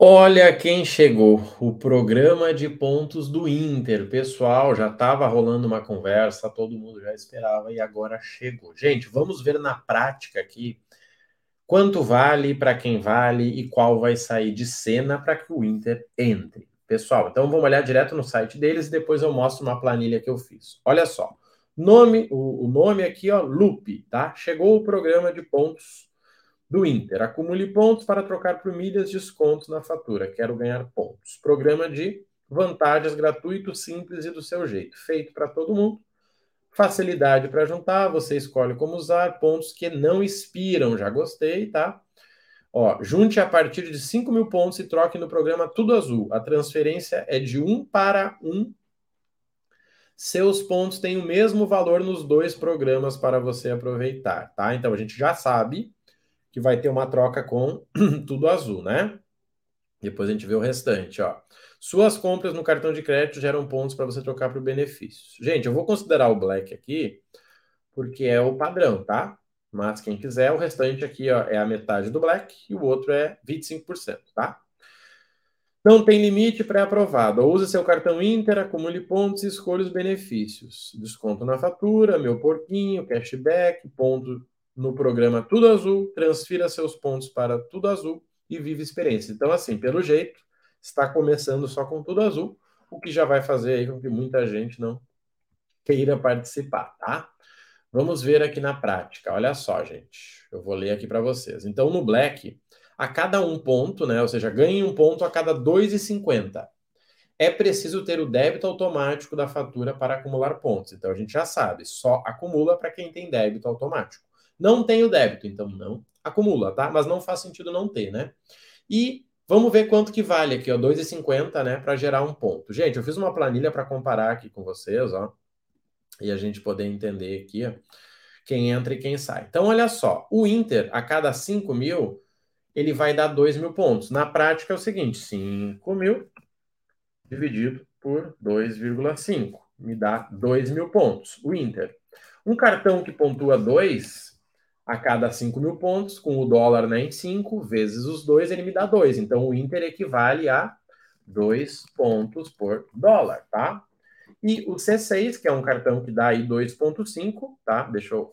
Olha quem chegou, o programa de pontos do Inter. Pessoal, já estava rolando uma conversa, todo mundo já esperava e agora chegou. Gente, vamos ver na prática aqui quanto vale, para quem vale e qual vai sair de cena para que o Inter entre. Pessoal, então vamos olhar direto no site deles e depois eu mostro uma planilha que eu fiz. Olha só, nome, o, o nome aqui, ó, Lupe, tá? Chegou o programa de pontos do Inter. Acumule pontos para trocar por milhas descontos na fatura. Quero ganhar pontos. Programa de vantagens gratuito, simples e do seu jeito. Feito para todo mundo. Facilidade para juntar, você escolhe como usar. Pontos que não expiram, já gostei, tá? Ó, junte a partir de 5 mil pontos e troque no programa Tudo Azul. A transferência é de 1 para 1. Seus pontos têm o mesmo valor nos dois programas para você aproveitar, tá? Então a gente já sabe que vai ter uma troca com tudo azul, né? Depois a gente vê o restante, ó. Suas compras no cartão de crédito geram pontos para você trocar por benefícios. Gente, eu vou considerar o Black aqui, porque é o padrão, tá? Mas quem quiser, o restante aqui ó, é a metade do Black e o outro é 25%, tá? Não tem limite pré-aprovado. Use seu cartão Inter, acumule pontos e escolha os benefícios. Desconto na fatura, meu porquinho, cashback, ponto no programa Tudo Azul, transfira seus pontos para Tudo Azul e vive experiência. Então, assim, pelo jeito, está começando só com Tudo Azul, o que já vai fazer aí com que muita gente não queira participar, tá? Vamos ver aqui na prática. Olha só, gente. Eu vou ler aqui para vocês. Então, no Black, a cada um ponto, né? Ou seja, ganhe um ponto a cada 2,50. É preciso ter o débito automático da fatura para acumular pontos. Então, a gente já sabe, só acumula para quem tem débito automático. Não tem o débito, então não acumula, tá? Mas não faz sentido não ter, né? E vamos ver quanto que vale aqui, ó, 2,50, né, para gerar um ponto. Gente, eu fiz uma planilha para comparar aqui com vocês, ó, e a gente poder entender aqui, ó, quem entra e quem sai. Então, olha só, o Inter, a cada 5 mil, ele vai dar 2 mil pontos. Na prática é o seguinte, 5 mil dividido por 2,5, me dá 2 mil pontos, o Inter. Um cartão que pontua 2, a cada 5 mil pontos, com o dólar né, em 5, vezes os dois, ele me dá 2. Então, o Inter equivale a 2 pontos por dólar, tá? E o C6, que é um cartão que dá aí 2,5, tá? Deixa eu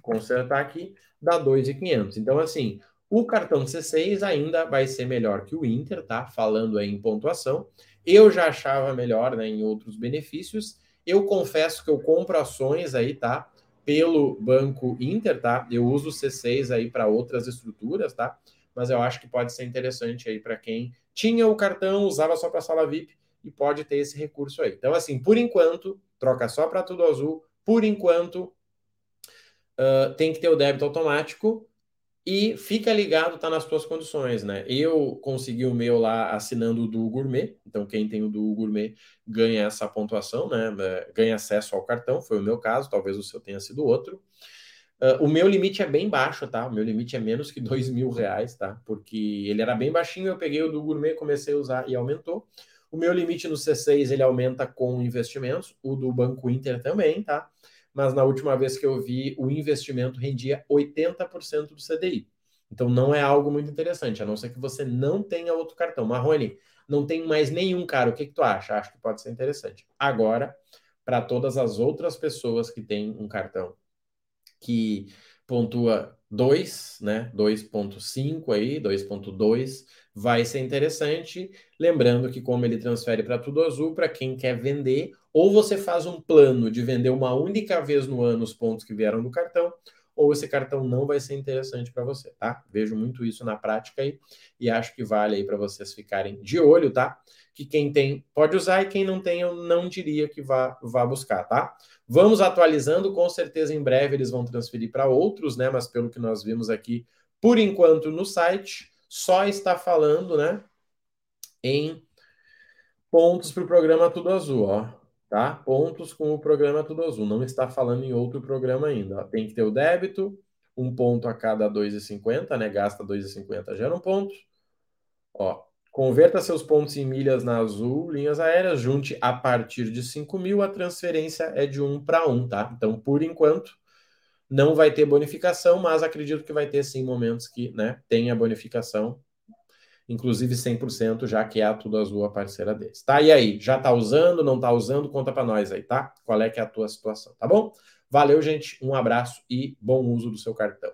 consertar aqui, dá 2,500. Então, assim, o cartão C6 ainda vai ser melhor que o Inter, tá? Falando aí em pontuação. Eu já achava melhor, né, em outros benefícios. Eu confesso que eu compro ações aí, tá? Pelo Banco Inter, tá? Eu uso o C6 aí para outras estruturas, tá? Mas eu acho que pode ser interessante aí para quem tinha o cartão, usava só para sala VIP e pode ter esse recurso aí. Então, assim, por enquanto, troca só para tudo azul. Por enquanto, uh, tem que ter o débito automático. E fica ligado, tá nas tuas condições, né? Eu consegui o meu lá assinando o do Gourmet, então quem tem o do Gourmet ganha essa pontuação, né? É, ganha acesso ao cartão, foi o meu caso, talvez o seu tenha sido outro. Uh, o meu limite é bem baixo, tá? O meu limite é menos que dois mil reais, tá? Porque ele era bem baixinho, eu peguei o do Gourmet, comecei a usar e aumentou. O meu limite no C6 ele aumenta com investimentos, o do Banco Inter também, tá? Mas na última vez que eu vi, o investimento rendia 80% do CDI. Então não é algo muito interessante, a não ser que você não tenha outro cartão. Marrone, não tem mais nenhum cara. O que, que tu acha? Acho que pode ser interessante. Agora, para todas as outras pessoas que têm um cartão que pontua 2, né? 2.5 aí, 2.2, vai ser interessante. Lembrando que como ele transfere para tudo azul, para quem quer vender, ou você faz um plano de vender uma única vez no ano os pontos que vieram do cartão, ou esse cartão não vai ser interessante para você, tá? Vejo muito isso na prática aí e acho que vale aí para vocês ficarem de olho, tá? Que quem tem pode usar e quem não tem eu não diria que vá, vá buscar, tá? Vamos atualizando, com certeza em breve eles vão transferir para outros, né? Mas pelo que nós vimos aqui, por enquanto no site, só está falando, né? Em pontos para o programa Tudo Azul, ó tá? Pontos com o programa Tudo Azul. Não está falando em outro programa ainda. Tem que ter o débito, um ponto a cada 2,50, né? Gasta 2,50, gera um ponto. Ó, converta seus pontos em milhas na Azul, linhas aéreas, junte a partir de 5 mil, a transferência é de um para um, tá? Então, por enquanto, não vai ter bonificação, mas acredito que vai ter sim momentos que, né, tenha bonificação. Inclusive 100%, já que é a Tudo Azul a parceira deles. Tá? E aí, já tá usando, não tá usando? Conta para nós aí, tá? Qual é que é a tua situação, tá bom? Valeu, gente, um abraço e bom uso do seu cartão.